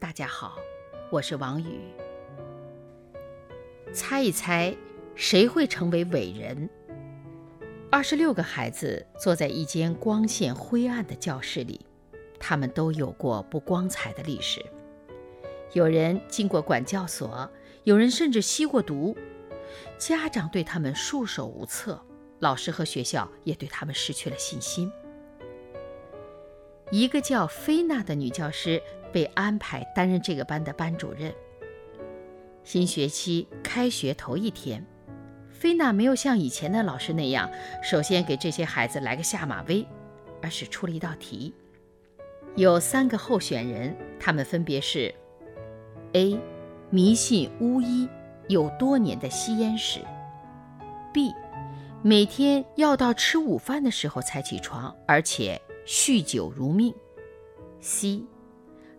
大家好，我是王宇。猜一猜，谁会成为伟人？二十六个孩子坐在一间光线灰暗的教室里，他们都有过不光彩的历史。有人进过管教所。有人甚至吸过毒，家长对他们束手无策，老师和学校也对他们失去了信心。一个叫菲娜的女教师被安排担任这个班的班主任。新学期开学头一天，菲娜没有像以前的老师那样，首先给这些孩子来个下马威，而是出了一道题。有三个候选人，他们分别是：A。迷信巫医，有多年的吸烟史。B，每天要到吃午饭的时候才起床，而且酗酒如命。C，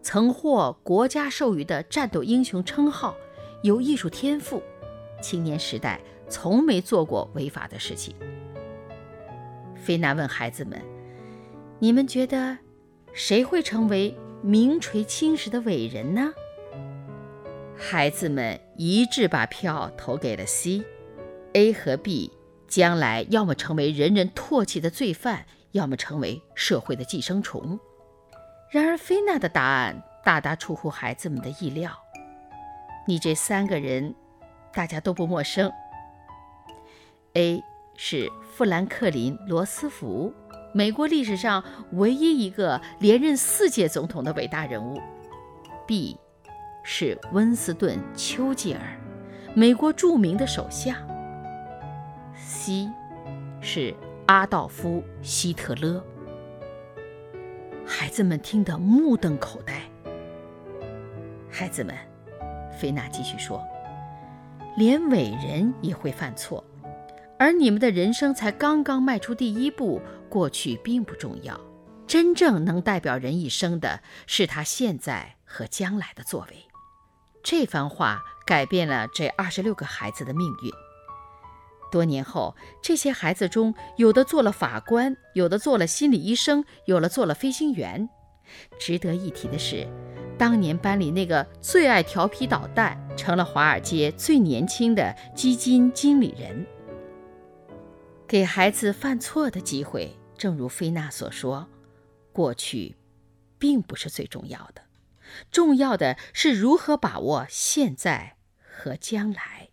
曾获国家授予的战斗英雄称号，有艺术天赋，青年时代从没做过违法的事情。菲娜问孩子们：“你们觉得谁会成为名垂青史的伟人呢？”孩子们一致把票投给了 C，A 和 B 将来要么成为人人唾弃的罪犯，要么成为社会的寄生虫。然而，菲娜的答案大大出乎孩子们的意料。你这三个人，大家都不陌生。A 是富兰克林·罗斯福，美国历史上唯一一个连任四届总统的伟大人物。B。是温斯顿·丘吉尔，美国著名的首相。C，是阿道夫·希特勒。孩子们听得目瞪口呆。孩子们，菲娜继续说：“连伟人也会犯错，而你们的人生才刚刚迈出第一步。过去并不重要，真正能代表人一生的是他现在和将来的作为。”这番话改变了这二十六个孩子的命运。多年后，这些孩子中有的做了法官，有的做了心理医生，有了做了飞行员。值得一提的是，当年班里那个最爱调皮捣蛋，成了华尔街最年轻的基金经理人。给孩子犯错的机会，正如菲娜所说，过去并不是最重要的。重要的是如何把握现在和将来。